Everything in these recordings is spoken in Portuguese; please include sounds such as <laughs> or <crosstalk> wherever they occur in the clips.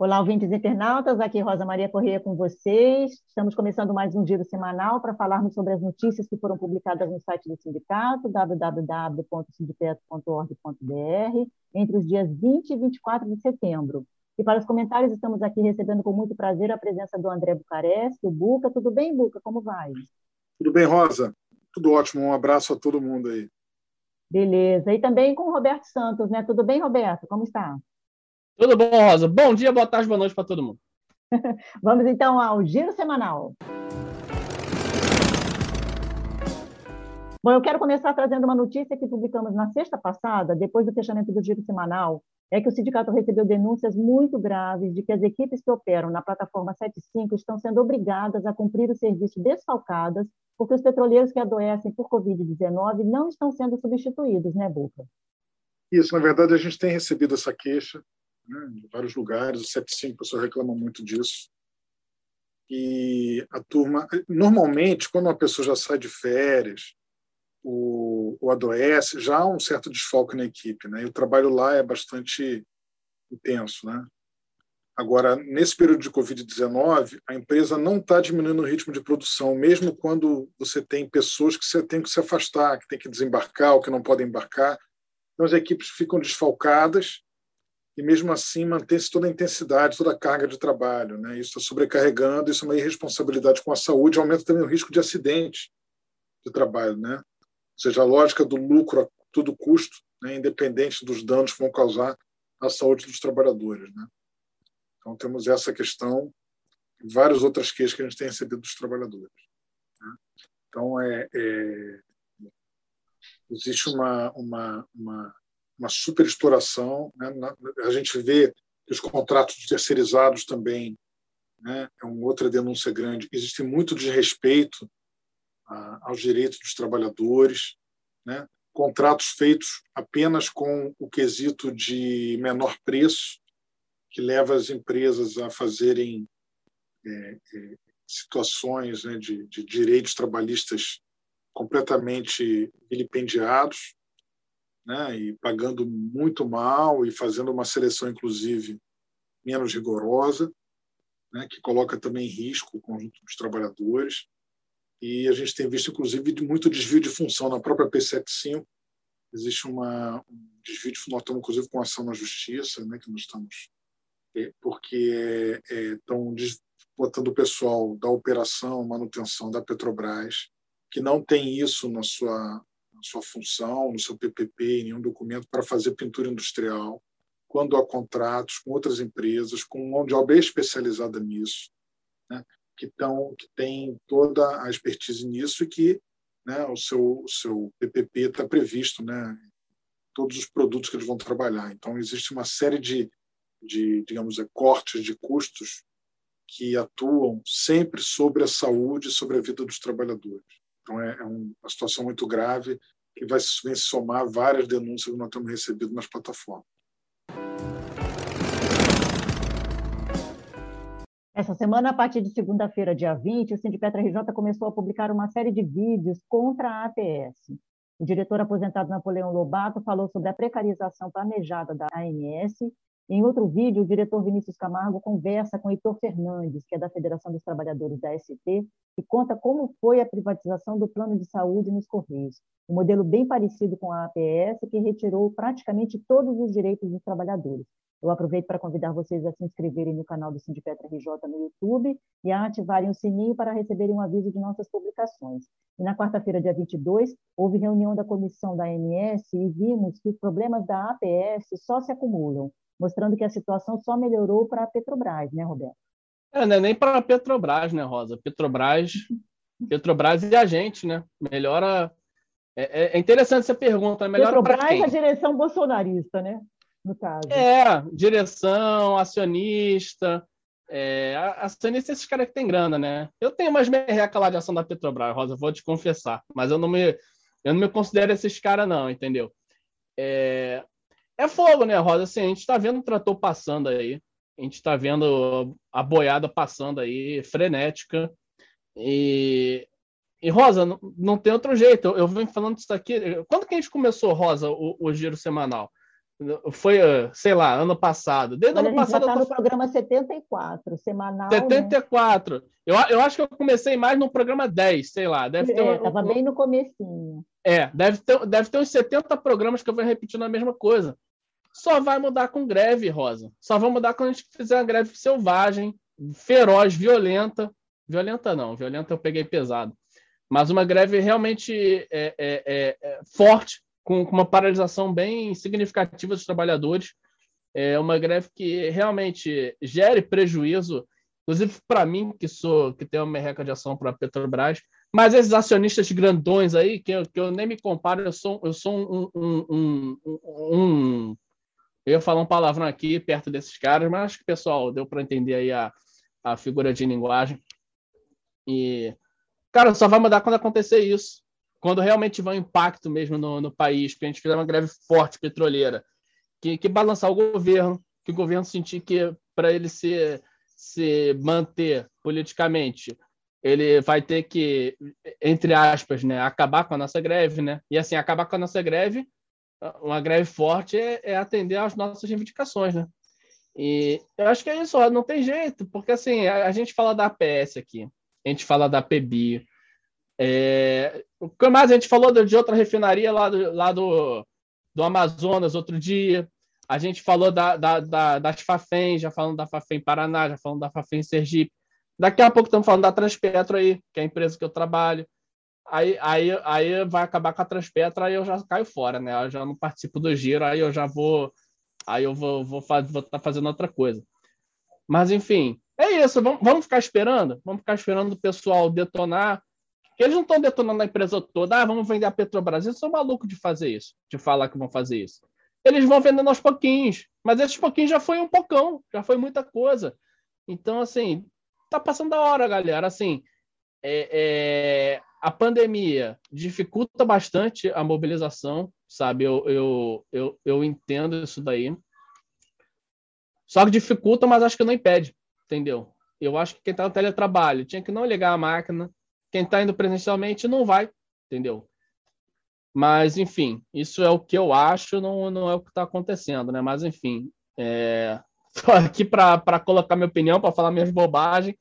Olá, ouvintes internautas, aqui Rosa Maria Correia com vocês. Estamos começando mais um giro semanal para falarmos sobre as notícias que foram publicadas no site do sindicato, www.sindicato.org.br, entre os dias 20 e 24 de setembro. E para os comentários, estamos aqui recebendo com muito prazer a presença do André Bucareste, o Buca. Tudo bem, Buca? Como vai? Tudo bem, Rosa? Tudo ótimo. Um abraço a todo mundo aí. Beleza. E também com o Roberto Santos, né? Tudo bem, Roberto? Como está? Tudo bom, Rosa? Bom dia, boa tarde, boa noite para todo mundo. <laughs> Vamos então ao giro semanal. Bom, eu quero começar trazendo uma notícia que publicamos na sexta passada, depois do fechamento do giro semanal, é que o sindicato recebeu denúncias muito graves de que as equipes que operam na plataforma 75 estão sendo obrigadas a cumprir o serviço desfalcadas, porque os petroleiros que adoecem por Covid-19 não estão sendo substituídos, né, Boca? Isso, na verdade, a gente tem recebido essa queixa né, em vários lugares, o 75 o pessoal reclama muito disso. E a turma, normalmente, quando uma pessoa já sai de férias, o, o adoece, já há um certo desfalque na equipe, né? E o trabalho lá é bastante intenso, né? Agora, nesse período de Covid-19, a empresa não está diminuindo o ritmo de produção, mesmo quando você tem pessoas que você tem que se afastar, que tem que desembarcar ou que não podem embarcar. Então, as equipes ficam desfalcadas e mesmo assim mantém-se toda a intensidade, toda a carga de trabalho. Né? Isso está sobrecarregando, isso é uma irresponsabilidade com a saúde, aumenta também o risco de acidente de trabalho. Né? Ou seja, a lógica do lucro a todo custo, né? independente dos danos que vão causar à saúde dos trabalhadores. Né? Então, temos essa questão e várias outras queixas que a gente tem recebido dos trabalhadores. Né? Então, é, é, existe uma, uma, uma uma superexploração. Né? A gente vê que os contratos terceirizados também né? é uma outra denúncia grande. Existe muito desrespeito aos direitos dos trabalhadores, né? contratos feitos apenas com o quesito de menor preço, que leva as empresas a fazerem é, é, situações né, de, de direitos trabalhistas completamente vilipendiados né, e pagando muito mal e fazendo uma seleção, inclusive, menos rigorosa, né, que coloca também em risco o conjunto dos trabalhadores. E a gente tem visto, inclusive, muito desvio de função na própria P75. Existe uma, um desvio de função, nós estamos, inclusive, com ação na justiça, né, que nós estamos, é, porque estão é, botando o pessoal da operação, manutenção da Petrobras, que não tem isso na sua na sua função, no seu PPP, em nenhum documento para fazer pintura industrial, quando há contratos com outras empresas, com mão de obra especializada nisso, né, que, tão, que tem toda a expertise nisso e que né, o, seu, o seu PPP está previsto, né, todos os produtos que eles vão trabalhar. Então, existe uma série de, de digamos, cortes de custos que atuam sempre sobre a saúde e sobre a vida dos trabalhadores. Então, é, é uma situação muito grave que vai se somar várias denúncias que nós temos recebido nas plataformas. Essa semana, a partir de segunda-feira, dia 20, o Sindicato RJ começou a publicar uma série de vídeos contra a APS. O diretor aposentado Napoleão Lobato falou sobre a precarização planejada da ANS em outro vídeo, o diretor Vinícius Camargo conversa com Heitor Fernandes, que é da Federação dos Trabalhadores da ST, e conta como foi a privatização do plano de saúde nos Correios, um modelo bem parecido com a APS, que retirou praticamente todos os direitos dos trabalhadores. Eu aproveito para convidar vocês a se inscreverem no canal do Sindicato RJ no YouTube e a ativarem o sininho para receberem um aviso de nossas publicações. E na quarta-feira, dia 22, houve reunião da comissão da ANS e vimos que os problemas da APS só se acumulam mostrando que a situação só melhorou para a Petrobras, né, Roberto? É, né? nem para a Petrobras, né, Rosa? Petrobras, Petrobras e a gente, né? Melhora. É, é, é interessante essa pergunta. Né? Melhora Petrobras quem? a direção bolsonarista, né? No caso. É, direção, acionista. É, acionista é esses caras que tem grana, né? Eu tenho umas merreca lá de ação da Petrobras, Rosa, vou te confessar, mas eu não me, eu não me considero esses caras, não, entendeu? É, é fogo, né, Rosa? Assim, a gente está vendo o trator passando aí, a gente está vendo a boiada passando aí, frenética. E, e Rosa, não, não tem outro jeito. Eu, eu venho falando isso aqui. Quando que a gente começou, Rosa, o, o giro semanal? Foi, sei lá, ano passado. Desde ano passado. Já está no programa 74, semanal. 74. Né? Eu, eu acho que eu comecei mais no programa 10, sei lá. Deve ter é, bem no comecinho. É, deve ter, deve ter uns 70 programas que eu vou repetindo a mesma coisa. Só vai mudar com greve, Rosa. Só vai mudar quando a gente fizer uma greve selvagem, feroz, violenta. Violenta não, violenta eu peguei pesado. Mas uma greve realmente é, é, é, é forte, com, com, uma paralisação bem significativa dos trabalhadores. É uma greve que realmente gere prejuízo, inclusive para mim, que sou que tenho uma merreca de ação para a Petrobras, mas esses acionistas grandões aí, que eu, que eu nem me comparo, eu sou, eu sou um, um, um, um eu ia falar um palavrão aqui perto desses caras, mas acho que, pessoal, deu para entender aí a, a figura de linguagem. E, cara, só vai mudar quando acontecer isso. Quando realmente tiver um impacto mesmo no, no país, que a gente fizer uma greve forte petroleira, que, que balançar o governo, que o governo sentir que para ele se, se manter politicamente, ele vai ter que, entre aspas, né, acabar com a nossa greve, né? E assim, acabar com a nossa greve uma greve forte é, é, atender às nossas reivindicações, né? E eu acho que é isso, não tem jeito, porque assim, a, a gente fala da APS aqui, a gente fala da PEBI, é, o que mais a gente falou de outra refinaria lá do, lá do, do Amazonas outro dia, a gente falou da, da, da, das FAFEM, já falando da FAFEM Paraná, já falando da FAFEM Sergipe, daqui a pouco estamos falando da Transpetro aí, que é a empresa que eu trabalho, aí, aí, aí vai acabar com a Transpetra, aí eu já caio fora, né? Eu já não participo do giro, aí eu já vou. Aí eu vou vou estar vou tá fazendo outra coisa. Mas, enfim, é isso. Vamos, vamos ficar esperando? Vamos ficar esperando o pessoal detonar. Eles não estão detonando a empresa toda. Ah, vamos vender a Petrobras. Eles são malucos de fazer isso, de falar que vão fazer isso. Eles vão vendendo aos pouquinhos. Mas esses pouquinhos já foi um pocão, já foi muita coisa. Então, assim, tá passando a hora, galera. Assim, é, é, a pandemia dificulta bastante a mobilização, sabe? Eu, eu, eu, eu entendo isso daí. Só que dificulta, mas acho que não impede, entendeu? Eu acho que quem está no teletrabalho tinha que não ligar a máquina. Quem está indo presencialmente não vai, entendeu? Mas, enfim, isso é o que eu acho, não, não é o que está acontecendo, né? Mas, enfim, é... <laughs> aqui para colocar minha opinião, para falar minhas bobagens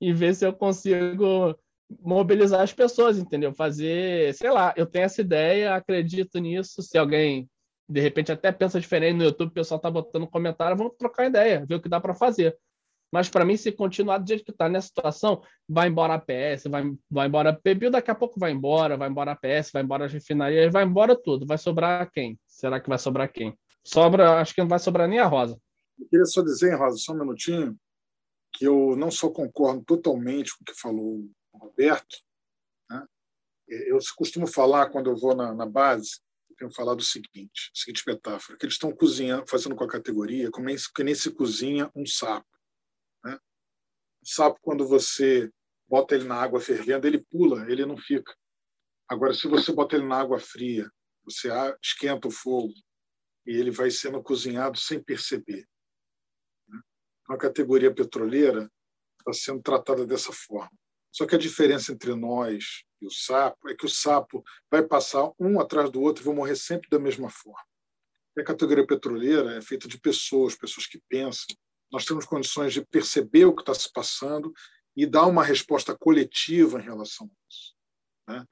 e ver se eu consigo mobilizar as pessoas, entendeu? Fazer, sei lá, eu tenho essa ideia, acredito nisso. Se alguém de repente até pensa diferente no YouTube, o pessoal tá botando comentário, vamos trocar ideia, ver o que dá para fazer. Mas para mim, se continuar do jeito que está nessa situação, vai embora a PS, vai, vai embora a PBio, daqui a pouco vai embora, vai embora a PS, vai embora a refinaria, vai embora tudo. Vai sobrar quem? Será que vai sobrar quem? Sobra, acho que não vai sobrar nem a Rosa. Eu queria só dizer, Rosa, só um minutinho, que eu não só concordo totalmente com o que falou Roberto, né? eu costumo falar, quando eu vou na, na base, eu tenho falado o seguinte, a seguinte metáfora, que eles estão cozinhando, fazendo com a categoria, como é que nem se cozinha um sapo. Né? O sapo, quando você bota ele na água fervendo, ele pula, ele não fica. Agora, se você bota ele na água fria, você esquenta o fogo e ele vai sendo cozinhado sem perceber. Né? Então, a categoria petroleira está sendo tratada dessa forma. Só que a diferença entre nós e o sapo é que o sapo vai passar um atrás do outro e vão morrer sempre da mesma forma. E a categoria petroleira é feita de pessoas, pessoas que pensam. Nós temos condições de perceber o que está se passando e dar uma resposta coletiva em relação a isso. Né?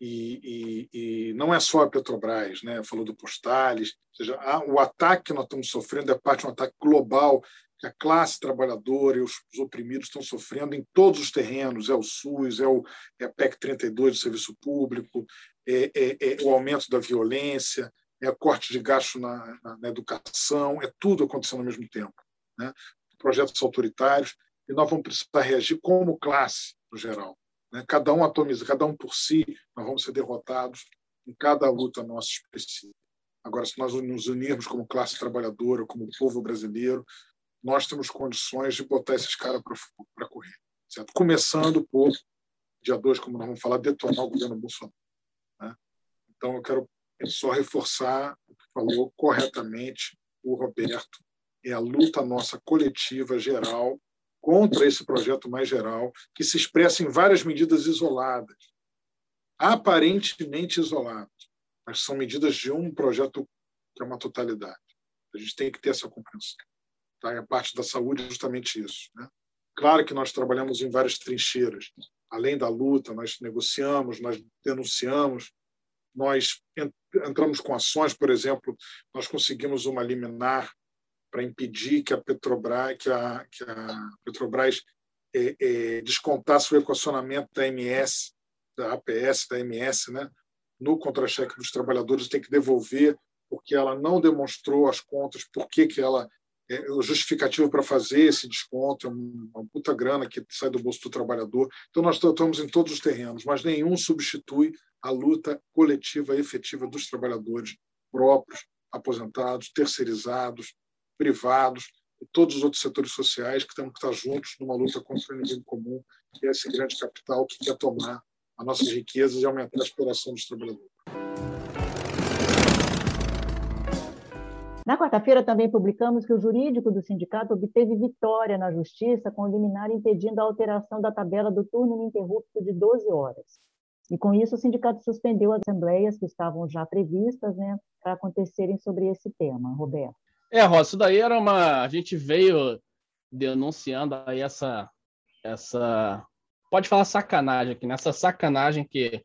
E, e, e, não é só a Petrobras, né? falou do Postales, ou seja, o ataque que nós estamos sofrendo é parte de um ataque global que a classe trabalhadora e os, os, oprimidos estão sofrendo em todos os terrenos, é o SUS, é, o, é a PEC 32 do serviço público, é, é, é, o aumento da violência, é o corte de gasto na, na, na, educação, é tudo acontecendo ao mesmo tempo. Né? Projetos autoritários, e nós vamos precisar reagir como classe, no geral. Né? Cada um atomiza, cada um por si, nós vamos ser derrotados em cada luta nossa específica. Agora, se nós nos unirmos como classe trabalhadora, como povo brasileiro, nós temos condições de botar esses caras para correr. Certo? Começando por, dia 2, como nós vamos falar, detonar o governo Bolsonaro. Né? Então, eu quero só reforçar o que falou corretamente o Roberto, é a luta nossa coletiva, geral, contra esse projeto mais geral, que se expressa em várias medidas isoladas, aparentemente isoladas, mas são medidas de um projeto que é uma totalidade. A gente tem que ter essa compreensão. Tá? E a parte da saúde é justamente isso. Né? Claro que nós trabalhamos em várias trincheiras. Além da luta, nós negociamos, nós denunciamos, nós entramos com ações, por exemplo, nós conseguimos uma liminar para impedir que a Petrobras, que a, que a Petrobras é, é, descontasse o equacionamento da MS, da APS, da MS, né? no contra-cheque dos trabalhadores, tem que devolver porque ela não demonstrou as contas, por que ela é o justificativo para fazer esse desconto, é uma puta grana que sai do bolso do trabalhador. Então, nós estamos em todos os terrenos, mas nenhum substitui a luta coletiva efetiva dos trabalhadores próprios, aposentados, terceirizados, privados e todos os outros setores sociais que temos que estar juntos numa luta contra o inimigo comum, que é esse grande capital que quer tomar as nossas riquezas e aumentar a exploração dos trabalhadores. Na quarta-feira, também publicamos que o jurídico do sindicato obteve vitória na justiça com o liminar impedindo a alteração da tabela do turno ininterrupto de 12 horas. E com isso, o sindicato suspendeu as assembleias que estavam já previstas né, para acontecerem sobre esse tema. Roberto. É, Ross, isso daí era uma. A gente veio denunciando aí essa. essa pode falar sacanagem aqui, nessa sacanagem que,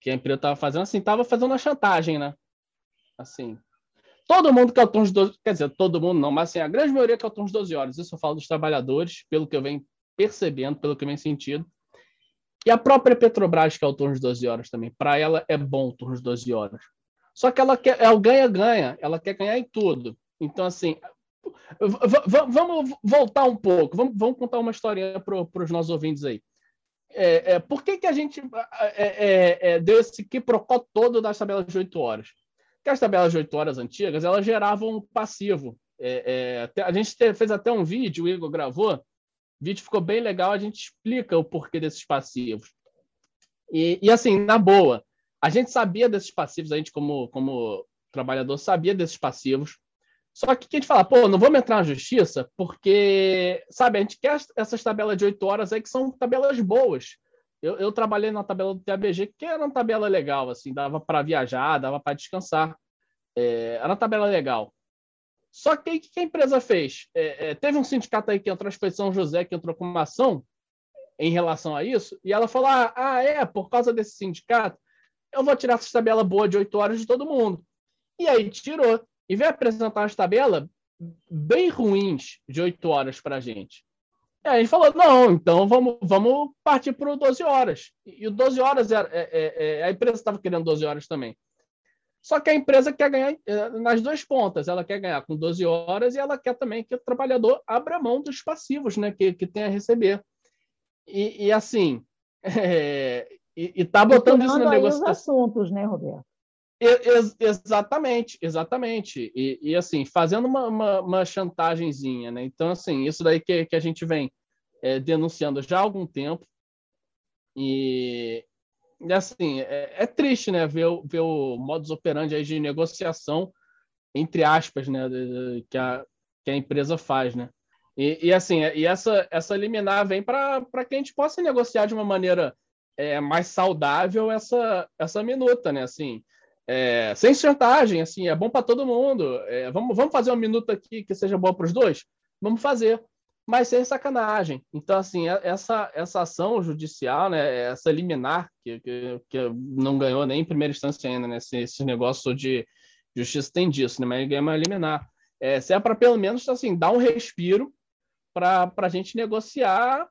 que a empresa estava fazendo, assim, estava fazendo uma chantagem, né? Assim, todo mundo quer o turno de 12, quer dizer, todo mundo não, mas assim, a grande maioria quer o turno de 12 horas. Isso eu falo dos trabalhadores, pelo que eu venho percebendo, pelo que eu venho sentindo. E a própria Petrobras quer o turno de 12 horas também. Para ela é bom o turno de 12 horas. Só que ela quer, é o ganha-ganha, ela quer ganhar em tudo. Então, assim, vamos voltar um pouco, vamos, vamos contar uma historinha para os nossos ouvintes aí. É, é, por que, que a gente é, é, é deu esse quiprocó todo das tabelas de 8 horas? Porque as tabelas de 8 horas antigas, elas geravam um passivo. É, a gente fez até um vídeo, o Igor gravou, o vídeo ficou bem legal, a gente explica o porquê desses passivos. E, e assim, na boa, a gente sabia desses passivos, a gente como, como trabalhador sabia desses passivos, só que a gente fala, pô, não vamos entrar na justiça porque, sabe, a gente quer essas tabelas de oito horas aí que são tabelas boas. Eu, eu, trabalhei na tabela do TABG, que era uma tabela legal, assim, dava para viajar, dava para descansar. É, era uma tabela legal. Só que o que a empresa fez? É, é, teve um sindicato aí que entrou, acho que foi São José, que entrou com uma ação em relação a isso, e ela falou: ah, ah é, por causa desse sindicato, eu vou tirar essa tabela boa de oito horas de todo mundo. E aí tirou e veio apresentar as tabelas bem ruins de 8 horas para a gente. E aí a gente falou, não, então vamos, vamos partir para o 12 horas. E o 12 horas, era, é, é, é, a empresa estava querendo 12 horas também. Só que a empresa quer ganhar é, nas duas pontas. Ela quer ganhar com 12 horas e ela quer também que o trabalhador abra mão dos passivos né, que, que tem a receber. E, e assim, <laughs> é, e, está botando isso na negociação. os assuntos, né, Roberto? Ex exatamente, exatamente. E, e, assim, fazendo uma, uma, uma chantagemzinha, né? Então, assim, isso daí que, que a gente vem é, denunciando já há algum tempo. E, e assim, é, é, triste, né? Ver, ver o modus operandi aí de negociação, entre aspas, né? Que a, que a empresa faz, né? E, e assim, e essa, essa liminar vem para que a gente possa negociar de uma maneira é, mais saudável essa, essa minuta, né? Assim, é, sem chantagem, assim, é bom para todo mundo. É, vamos, vamos fazer uma minuta aqui que seja boa para os dois? Vamos fazer, mas sem sacanagem. Então, assim, é, essa, essa ação judicial, né, essa liminar, que, que, que não ganhou nem em primeira instância ainda, né, esse, esse negócio de justiça tem disso, né, mas ganha uma liminar. É, se é para pelo menos assim, dar um respiro para a gente negociar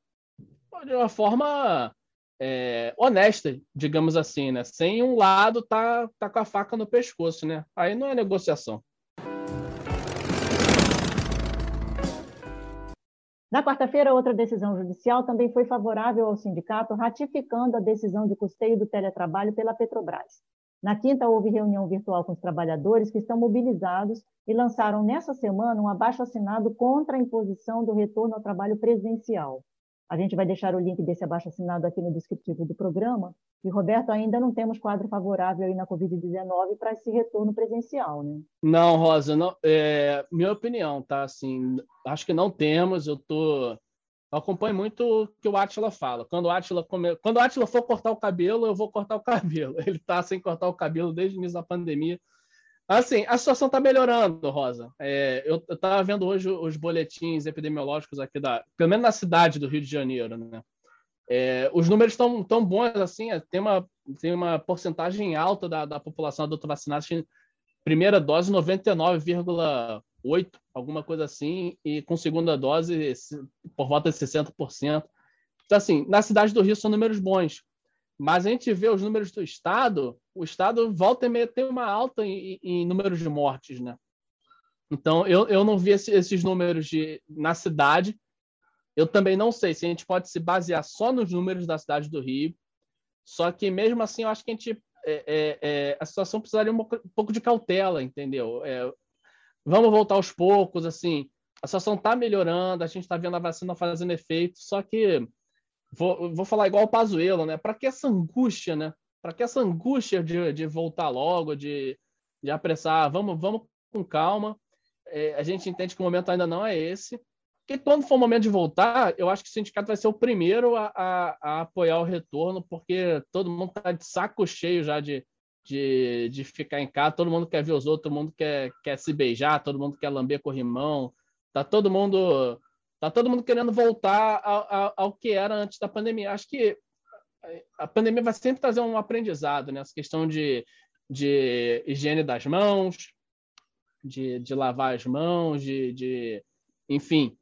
de uma forma é, honesta, digamos assim, né? Sem um lado tá, tá com a faca no pescoço, né? Aí não é negociação. Na quarta-feira, outra decisão judicial também foi favorável ao sindicato, ratificando a decisão de custeio do teletrabalho pela Petrobras. Na quinta, houve reunião virtual com os trabalhadores que estão mobilizados e lançaram nessa semana um abaixo assinado contra a imposição do retorno ao trabalho presencial. A gente vai deixar o link desse abaixo assinado aqui no descritivo do programa. E, Roberto, ainda não temos quadro favorável aí na Covid-19 para esse retorno presencial, né? Não, Rosa, não, é, minha opinião, tá? Assim, acho que não temos. Eu tô, eu acompanho muito o que o Atila fala. Quando o Atila, come... Quando o for cortar o cabelo, eu vou cortar o <laughs> cabelo. Ele está sem cortar o cabelo desde o início da pandemia. Assim, a situação está melhorando, Rosa. É, eu estava vendo hoje os boletins epidemiológicos aqui da, pelo menos na cidade do Rio de Janeiro, né? É, os números estão tão bons assim, é, tem uma, tem uma porcentagem alta da, da população adulta vacinada, primeira dose 99,8, alguma coisa assim, e com segunda dose por volta de 60%. Então, assim, na cidade do Rio são números bons. Mas a gente vê os números do Estado, o Estado volta e meia tem uma alta em, em números de mortes, né? Então, eu, eu não vi esse, esses números de, na cidade. Eu também não sei se a gente pode se basear só nos números da cidade do Rio. Só que, mesmo assim, eu acho que a gente. É, é, é, a situação precisaria um, pouco de cautela, entendeu? É, vamos voltar aos poucos, assim. A situação está melhorando, a gente está vendo a vacina fazendo efeito, só que vou, vou falar igual o Pazuello, né? Para que essa angústia, né? Para que essa angústia de, de voltar logo, de, de apressar? Vamos, vamos com calma. É, a gente entende que o momento ainda não é esse. Porque quando for o momento de voltar, eu acho que o sindicato vai ser o primeiro a, a, a apoiar o retorno, porque todo mundo está de saco cheio já de, de, de ficar em casa, todo mundo quer ver os outros, todo mundo quer, quer se beijar, todo mundo quer lamber corrimão, tá todo mundo Tá todo mundo querendo voltar ao, ao, ao, que era antes da pandemia. Acho que a pandemia vai sempre trazer um aprendizado, né? Questão de, de higiene das mãos, de, de lavar as mãos, de, de enfim,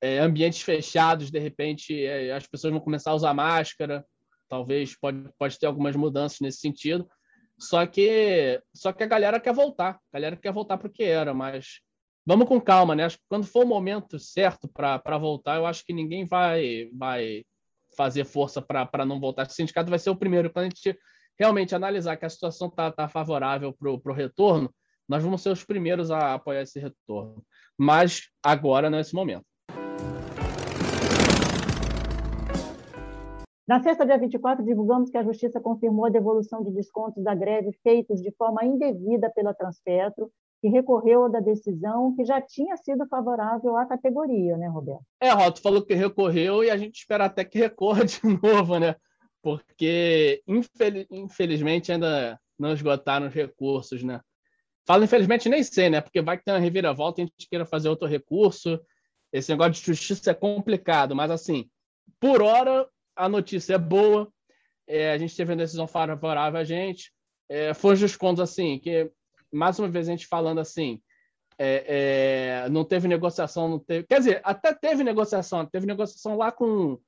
é, ambientes fechados, de repente é, as pessoas vão começar a usar máscara, talvez pode, pode ter algumas mudanças nesse sentido. Só que, só que a galera quer voltar, a galera quer voltar para o que era, mas vamos com calma, né? Acho que quando for o momento certo para voltar, eu acho que ninguém vai vai fazer força para não voltar. O sindicato vai ser o primeiro. Quando a gente realmente analisar que a situação está tá favorável para o retorno, nós vamos ser os primeiros a apoiar esse retorno. Mas agora, nesse momento. Na sexta, dia 24, divulgamos que a Justiça confirmou a devolução de descontos da greve feitos de forma indevida pela Transpetro que recorreu da decisão que já tinha sido favorável à categoria, né, Roberto? É, Roto falou que recorreu e a gente espera até que recorra de <laughs> novo, né? Porque, infelizmente, ainda não esgotaram os recursos, né? Falo infelizmente, nem sei, né? Porque vai que tem uma reviravolta e a gente queira fazer outro recurso. Esse negócio de justiça é complicado, mas assim, por hora a notícia é boa. É, a gente teve uma decisão favorável a gente. É, foi os descontos assim, que mais uma vez a gente falando assim, é, é, não teve negociação, não teve. Quer dizer, até teve negociação, teve negociação lá com,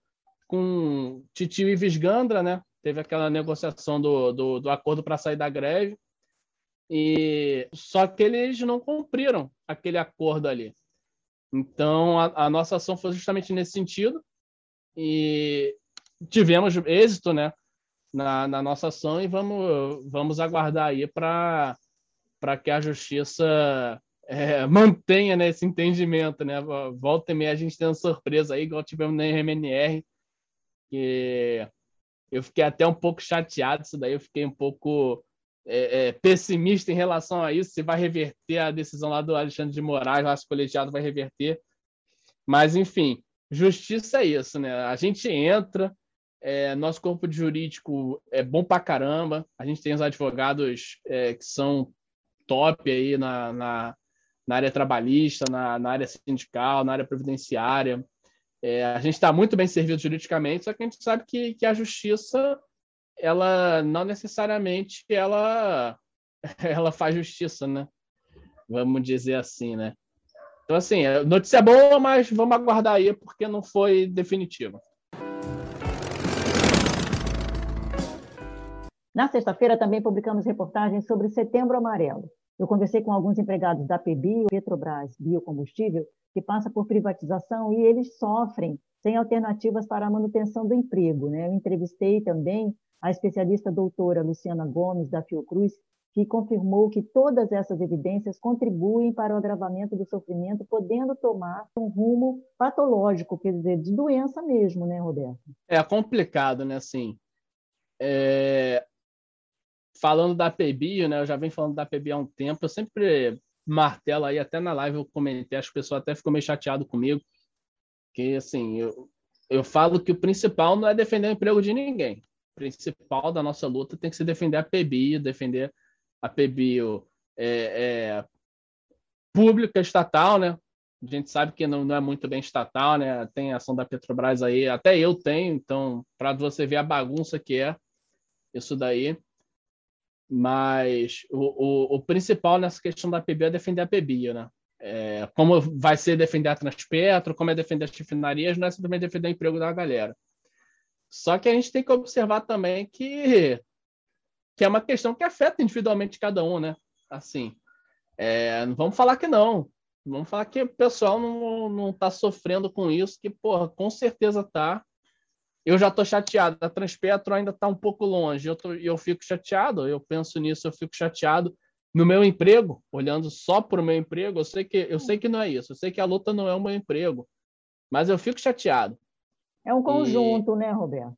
com Titio Ives Gandra, né? Teve aquela negociação do, do, do acordo para sair da greve. E só que eles não cumpriram aquele acordo ali. Então a, a nossa ação foi justamente nesse sentido e tivemos êxito, né? Na, na nossa ação e vamos, vamos aguardar aí para para que a justiça é, <laughs> mantenha né, esse entendimento, né? Volta e meia a gente tem uma surpresa aí, igual tivemos na RMNR, que eu fiquei até um pouco chateado, isso daí eu fiquei um pouco é, é, pessimista em relação a isso, se vai reverter a decisão lá do Alexandre de Moraes, lá se o colegiado vai reverter. Mas, enfim, justiça é isso, né? A gente entra, é, nosso corpo jurídico é bom pra caramba, a gente tem os advogados é, que são top aí na, na, na área trabalhista, na, na, área sindical, na área previdenciária. É, a gente está muito bem servido juridicamente, só que a gente sabe que, que a justiça, ela não necessariamente ela, <laughs> ela faz justiça, né? Vamos dizer assim, né? Então, assim, notícia boa, mas vamos aguardar aí, porque não foi definitiva. Na sexta-feira também publicamos reportagens sobre Setembro Amarelo. Eu conversei com alguns empregados da PBio, Petrobras Biocombustível, que passa por privatização e eles sofrem sem alternativas para a manutenção do emprego. Né? Eu entrevistei também a especialista doutora Luciana Gomes, da Fiocruz, que confirmou que todas essas evidências contribuem para o agravamento do sofrimento, podendo tomar um rumo patológico, quer dizer, de doença mesmo, né, Roberto? É complicado, né? Assim, é... falando da PBio, né? Eu já venho falando da PBio há um tempo. Eu sempre martelo aí, até na live eu comentei, as pessoas até ficam meio chateado comigo, que assim, eu, eu falo que o principal não é defender o emprego de ninguém. O principal da nossa luta tem que ser defender a PBio, defender a PBio é, é, pública, estatal, né? A gente sabe que não, não é muito bem estatal, né? Tem ação da Petrobras aí, até eu tenho, então, para você ver a bagunça que é isso daí. Mas o, o, o principal nessa questão da PBio é defender a PBio, né? É, como vai ser defender a Transpetro, como é defender as refinarias, não é simplesmente defender o emprego da galera. Só que a gente tem que observar também que que é uma questão que afeta individualmente cada um, né? Assim, é, vamos falar que não. Vamos falar que o pessoal não, não tá sofrendo com isso, que, porra, com certeza tá. Eu já tô chateado. A Transpetro ainda tá um pouco longe. Eu, tô, eu fico chateado, eu penso nisso, eu fico chateado. No meu emprego, olhando só para o meu emprego, eu sei, que, eu sei que não é isso. Eu sei que a luta não é o meu emprego. Mas eu fico chateado. É um conjunto, e... né, Roberto?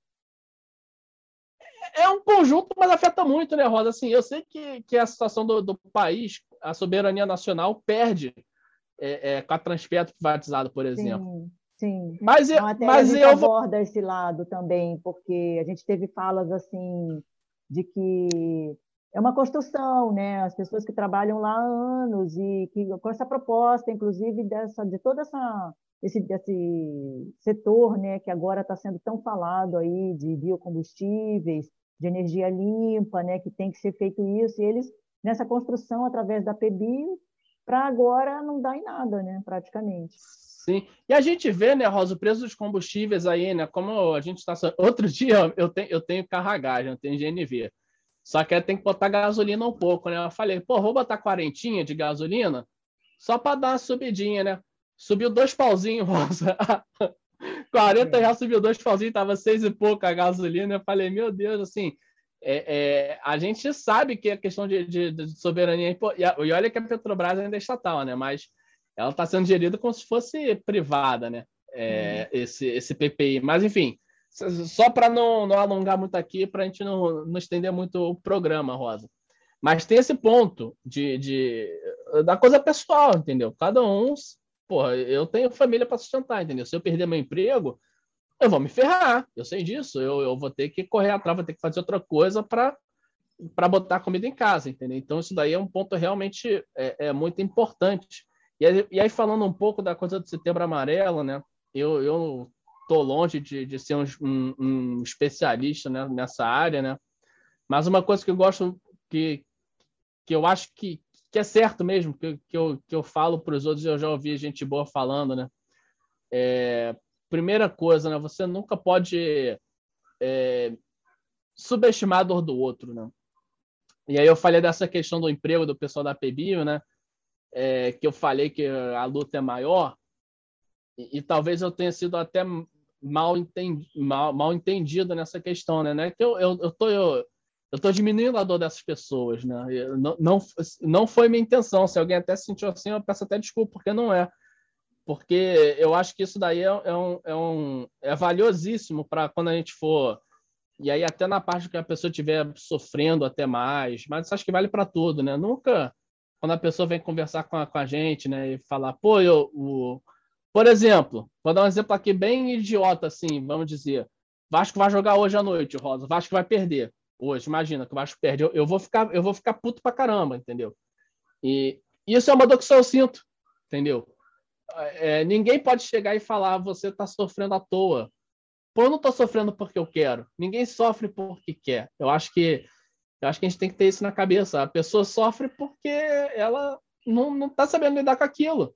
é um conjunto, mas afeta muito, né, Rosa? Assim, eu sei que, que a situação do, do país, a soberania nacional, perde é, é, com a Transpetro privatizada, por exemplo. Sim, sim. Mas, eu, então, mas eu aborda vou... esse lado também, porque a gente teve falas assim de que é uma construção, né? As pessoas que trabalham lá há anos e que com essa proposta, inclusive dessa de toda essa esse, esse setor, né, que agora está sendo tão falado aí de biocombustíveis, de energia limpa, né, que tem que ser feito isso, e eles, nessa construção, através da PEBI, para agora não dá em nada, né, praticamente. Sim, e a gente vê, né, Rosa, o preço dos combustíveis aí, né, como a gente está... <laughs> Outro dia eu tenho, eu tenho carragagem, eu tenho GNV, só que tem que botar gasolina um pouco, né, eu falei, pô, vou botar quarentinha de gasolina só para dar uma subidinha, né, subiu dois pauzinhos, <laughs> Rosa, 40 reais subiu dois pauzinhos, tava seis e pouco a gasolina. Eu falei, meu Deus, assim, é, é, a gente sabe que a questão de, de, de soberania. E olha que a Petrobras ainda é estatal, né? Mas ela está sendo gerida como se fosse privada, né? É, hum. esse, esse PPI. Mas, enfim, só para não, não alongar muito aqui, para a gente não, não estender muito o programa, Rosa. Mas tem esse ponto de, de da coisa pessoal, entendeu? Cada um porra, eu tenho família para sustentar, entendeu? Se eu perder meu emprego, eu vou me ferrar. Eu sei disso. Eu, eu vou ter que correr atrás, vou ter que fazer outra coisa para para botar comida em casa, entendeu? Então isso daí é um ponto realmente é, é muito importante. E aí, e aí, falando um pouco da coisa do Setembro Amarelo, né? Eu eu tô longe de, de ser um, um, especialista né, nessa área, né? Mas uma coisa que eu gosto que que eu acho que, que é certo mesmo, que, que, eu, que eu falo para os outros, eu já ouvi gente boa falando, né? É, primeira coisa, né? Você nunca pode é, subestimar a dor do outro, né? E aí eu falei dessa questão do emprego do pessoal da PBio, né? É, que eu falei que a luta é maior, e, e talvez eu tenha sido até mal, entendi, mal, mal entendido nessa questão, né? né? Que eu, eu, eu, tô, eu, eu estou diminuindo a dor dessas pessoas, né? Não, não, não foi minha intenção. Se alguém até se sentiu assim, eu peço até desculpa, porque não é. Porque eu acho que isso daí é, é um, é, um, é valiosíssimo para quando a gente for. E aí, até na parte que a pessoa estiver sofrendo até mais, mas acho que vale para tudo, né? Nunca, quando a pessoa vem conversar com a, com a gente, né, e falar, pô, eu. O... Por exemplo, vou dar um exemplo aqui bem idiota, assim, vamos dizer. Vasco vai jogar hoje à noite, Rosa. Vasco vai perder hoje, imagina que o Vasco perde, eu, eu, vou ficar, eu vou ficar puto pra caramba, entendeu? E isso é uma dor que só eu sinto, entendeu? É, ninguém pode chegar e falar, você tá sofrendo à toa. Pô, eu não tô sofrendo porque eu quero. Ninguém sofre porque quer. Eu acho que eu acho que a gente tem que ter isso na cabeça. A pessoa sofre porque ela não, não tá sabendo lidar com aquilo.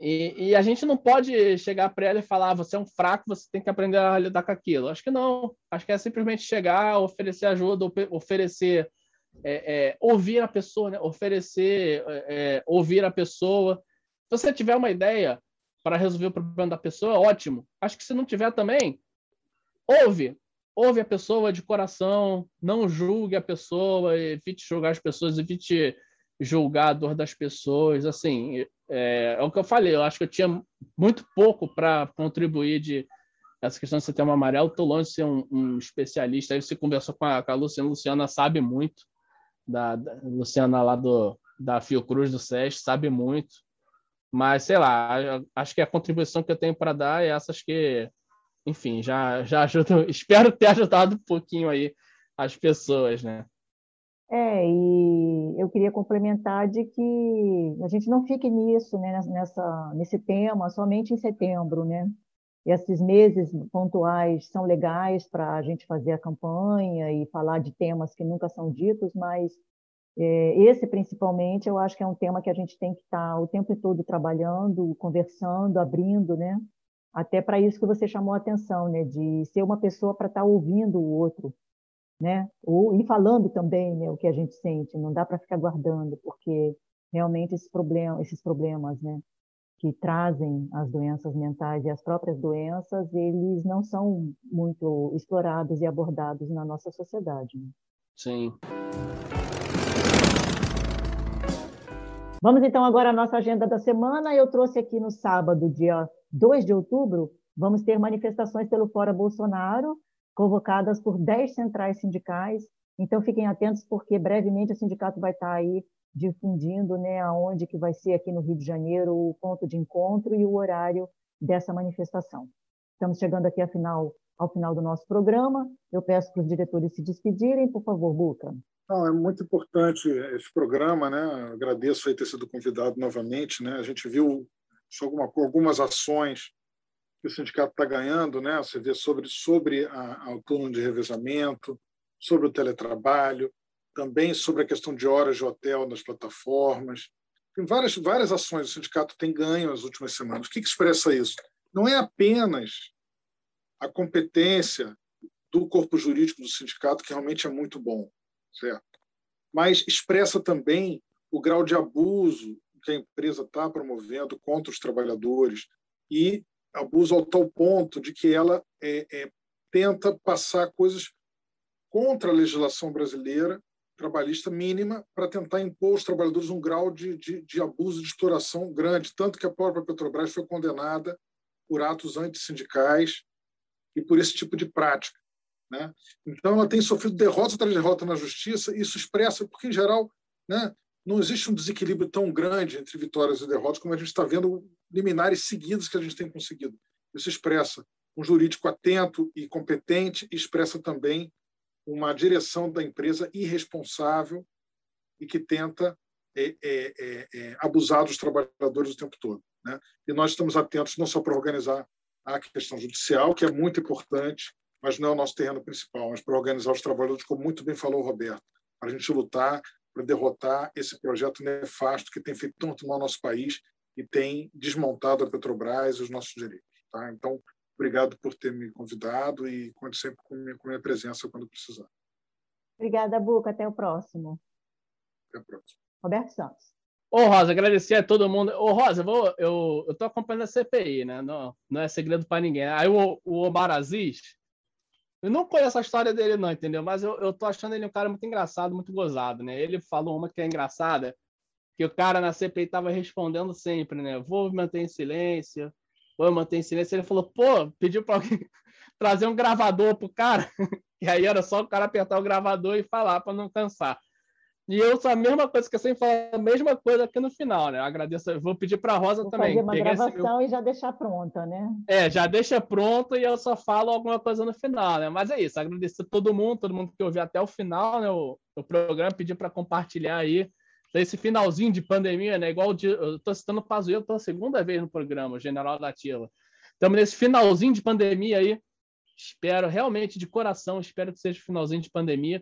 E, e, a gente não pode chegar para ela e falar, ah, você é um fraco, você tem que aprender a lidar com aquilo. Acho que não. Acho que é simplesmente chegar, oferecer ajuda, oferecer, é, é, ouvir a pessoa, né? oferecer, é, é, ouvir a pessoa. Se você tiver uma ideia para resolver o problema da pessoa, ótimo. Acho que se não tiver também, ouve. Ouve a pessoa de coração, não julgue a pessoa, evite julgar as pessoas, evite julgar a dor das pessoas. Assim, é, é o que eu falei, eu acho que eu tinha muito pouco para contribuir de essa questão de setembro amarelo. Estou longe de ser um, um, especialista. Aí você conversou com a, com a Luciana, a Luciana sabe muito, da, da Luciana lá do, da Fiocruz do SES, sabe muito. Mas, sei lá, acho que a contribuição que eu tenho para dar é essas que enfim, já, já ajudo, <laughs> espero ter ajudado um pouquinho aí as pessoas, né? É, e eu queria complementar de que a gente não fique nisso, né, nessa, nesse tema, somente em setembro, né? E esses meses pontuais são legais para a gente fazer a campanha e falar de temas que nunca são ditos, mas é, esse principalmente eu acho que é um tema que a gente tem que estar tá o tempo todo trabalhando, conversando, abrindo, né? Até para isso que você chamou a atenção, né, de ser uma pessoa para estar tá ouvindo o outro, né, ou e falando também, né, o que a gente sente. Não dá para ficar guardando, porque realmente esses problemas, esses problemas, né, que trazem as doenças mentais e as próprias doenças, eles não são muito explorados e abordados na nossa sociedade. Né? Sim. Vamos então agora à nossa agenda da semana. Eu trouxe aqui no sábado, dia 2 de outubro, vamos ter manifestações pelo Fora Bolsonaro, convocadas por 10 centrais sindicais. Então, fiquem atentos, porque brevemente o sindicato vai estar aí difundindo né, aonde que vai ser aqui no Rio de Janeiro o ponto de encontro e o horário dessa manifestação. Estamos chegando aqui ao final, ao final do nosso programa. Eu peço para os diretores se despedirem, por favor, Buca. Não, é muito importante esse programa, né? Agradeço aí ter sido convidado novamente, né? A gente viu algumas ações que o sindicato está ganhando, né? Você vê sobre sobre a, o turno de revezamento, sobre o teletrabalho, também sobre a questão de horas de hotel nas plataformas. Tem várias várias ações o sindicato tem ganho nas últimas semanas. O que, que expressa isso? Não é apenas a competência do corpo jurídico do sindicato que realmente é muito bom, certo? Mas expressa também o grau de abuso que a empresa está promovendo contra os trabalhadores e abuso ao tal ponto de que ela é, é, tenta passar coisas contra a legislação brasileira trabalhista mínima para tentar impor aos trabalhadores um grau de, de, de abuso de exploração grande, tanto que a própria Petrobras foi condenada por atos antissindicais e por esse tipo de prática. Né? Então, ela tem sofrido derrota atrás de derrota na justiça, isso expressa, porque, em geral, né, não existe um desequilíbrio tão grande entre vitórias e derrotas como a gente está vendo liminares seguidos que a gente tem conseguido. Isso expressa um jurídico atento e competente expressa também uma direção da empresa irresponsável e que tenta é, é, é, é abusar dos trabalhadores o tempo todo. Né? E nós estamos atentos não só para organizar a questão judicial, que é muito importante, mas não é o nosso terreno principal, mas para organizar os trabalhadores, como muito bem falou o Roberto, para a gente lutar para derrotar esse projeto nefasto que tem feito tanto mal ao nosso país e tem desmontado a Petrobras e os nossos direitos. Tá? Então, obrigado por ter me convidado e conte sempre com minha, com minha presença quando precisar. Obrigada, Buca. Até o próximo. Até o próximo. Roberto Santos. Ô, Rosa, agradecer a todo mundo. Ô, Rosa, eu, vou, eu, eu tô acompanhando a CPI, né? Não, não é segredo para ninguém. Aí o, o Omar Aziz, eu não conheço a história dele, não, entendeu? Mas eu, eu tô achando ele um cara muito engraçado, muito gozado, né? Ele falou uma que é engraçada, que o cara na CPI tava respondendo sempre, né? Vou manter em silêncio, vou manter em silêncio. Ele falou, pô, pediu para alguém <laughs> trazer um gravador pro cara, <laughs> e aí era só o cara apertar o gravador e falar para não cansar. E eu sou a mesma coisa que eu sempre falo, a mesma coisa aqui no final, né? Eu agradeço, vou pedir para a Rosa vou também. Fazer uma gravação meu... e já deixar pronta, né? É, já deixa pronto e eu só falo alguma coisa no final, né? Mas é isso, agradecer a todo mundo, todo mundo que ouviu até o final, né? O, o programa, pedir para compartilhar aí esse finalzinho de pandemia, né? Igual de, eu estou citando o Pazuello pela segunda vez no programa, o General da Ativa. Estamos nesse finalzinho de pandemia aí. Espero realmente de coração, espero que seja o finalzinho de pandemia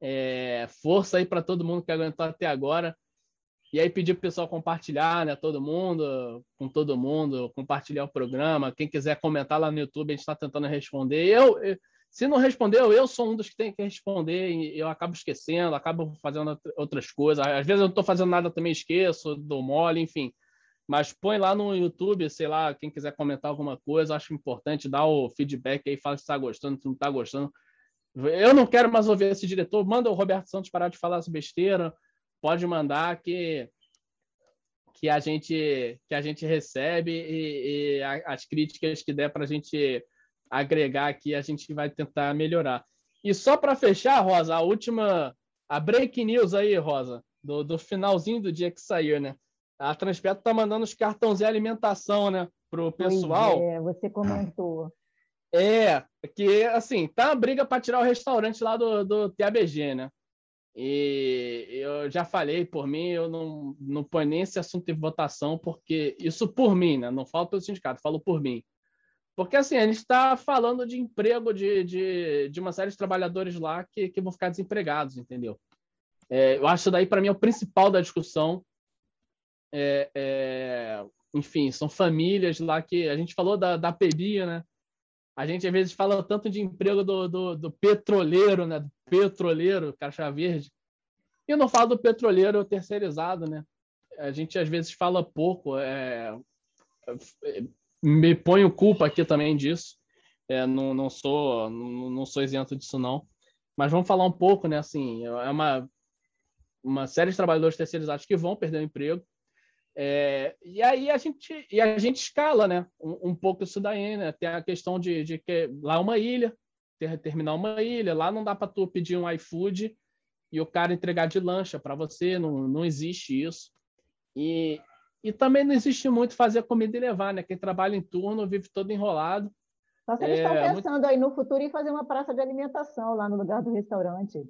é, força aí para todo mundo que aguentou até agora. E aí pedir o pessoal compartilhar, né? Todo mundo, com todo mundo, compartilhar o programa. Quem quiser comentar lá no YouTube, a gente está tentando responder. Eu, eu, se não respondeu, eu sou um dos que tem que responder e eu acabo esquecendo, acabo fazendo outras coisas. Às vezes eu não estou fazendo nada também, esqueço, dou mole, enfim. Mas põe lá no YouTube, sei lá, quem quiser comentar alguma coisa, acho importante dar o feedback aí, fala se está gostando, se não está gostando. Eu não quero mais ouvir esse diretor, manda o Roberto Santos parar de falar essa besteira, pode mandar que que a gente que a gente recebe e, e as críticas que der para a gente agregar aqui, a gente vai tentar melhorar. E só para fechar, Rosa, a última a break news aí, Rosa, do, do finalzinho do dia que saiu, né? A Transpetro tá mandando os cartões de alimentação, né, pro pessoal. Pois é, você comentou. É, que assim, tá uma briga para tirar o restaurante lá do, do TABG, né? E eu já falei por mim, eu não, não ponho nem esse assunto em votação, porque isso por mim, né? Não falo pelo sindicato, falo por mim. Porque assim, a gente está falando de emprego de, de, de uma série de trabalhadores lá que, que vão ficar desempregados, entendeu? É, eu acho daí, para mim, é o principal da discussão. É, é, enfim, são famílias lá que a gente falou da, da né? A gente às vezes fala tanto de emprego do, do, do petroleiro, né? Do petroleiro, caixa verde. E não falo do petroleiro terceirizado, né? A gente às vezes fala pouco. É, me ponho culpa aqui também disso. É, não, não sou não, não sou isento disso não. Mas vamos falar um pouco, né? Assim, é uma uma série de trabalhadores terceirizados que vão perder o emprego. É, e aí a gente, e a gente escala né, um, um, pouco isso daí. Né? Tem a questão de, de que lá é uma ilha, ter, terminar uma ilha, lá não dá para tu pedir um iFood e o cara entregar de lancha para você, não, não existe isso. E, e também não existe muito fazer comida e levar, né? Quem trabalha em turno vive todo enrolado. Só se eles é, estão pensando muito... aí no futuro em fazer uma praça de alimentação lá no lugar do restaurante.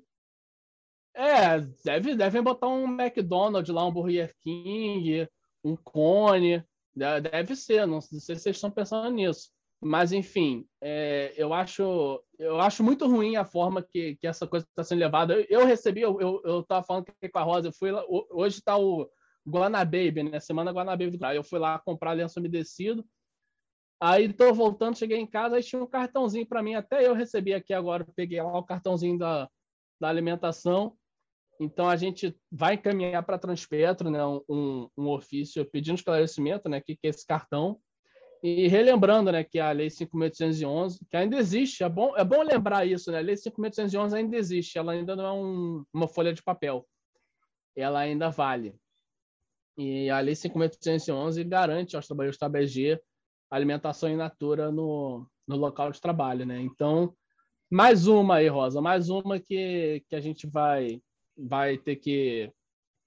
É, deve, devem botar um McDonald's lá, um Burger King, um cone. Deve ser, não sei se vocês estão pensando nisso. Mas, enfim, é, eu, acho, eu acho muito ruim a forma que, que essa coisa está sendo levada. Eu, eu recebi, eu, estava falando com a Rosa, eu fui lá, hoje está o Guanababy, né? Semana Guanababy Eu fui lá comprar lenço umedecido. Aí estou voltando, cheguei em casa, aí tinha um cartãozinho para mim. Até eu recebi aqui agora, peguei lá o cartãozinho da, da alimentação. Então, a gente vai encaminhar para a Transpetro né, um, um ofício pedindo esclarecimento, né, que, que é esse cartão, e relembrando né, que a Lei 5.811, que ainda existe, é bom, é bom lembrar isso, né? a Lei 5.811 ainda existe, ela ainda não é um, uma folha de papel, ela ainda vale. E a Lei 5.811 garante aos trabalhadores da BG alimentação in natura no, no local de trabalho. Né? Então, mais uma aí, Rosa, mais uma que, que a gente vai vai ter que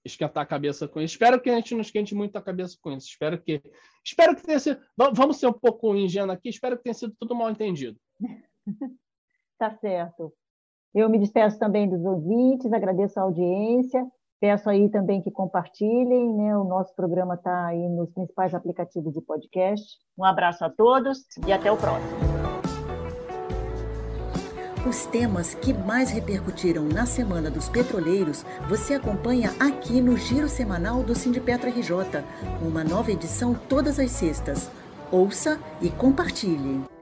esquentar a cabeça com isso. Espero que a gente não esquente muito a cabeça com isso. Espero que. Espero que tenha sido. Vamos ser um pouco ingênuo aqui, espero que tenha sido tudo mal entendido. <laughs> tá certo. Eu me despeço também dos ouvintes, agradeço a audiência. Peço aí também que compartilhem, né? O nosso programa está aí nos principais aplicativos de podcast. Um abraço a todos e até o próximo. Os temas que mais repercutiram na Semana dos Petroleiros você acompanha aqui no Giro Semanal do Sindipetra RJ, uma nova edição todas as sextas. Ouça e compartilhe.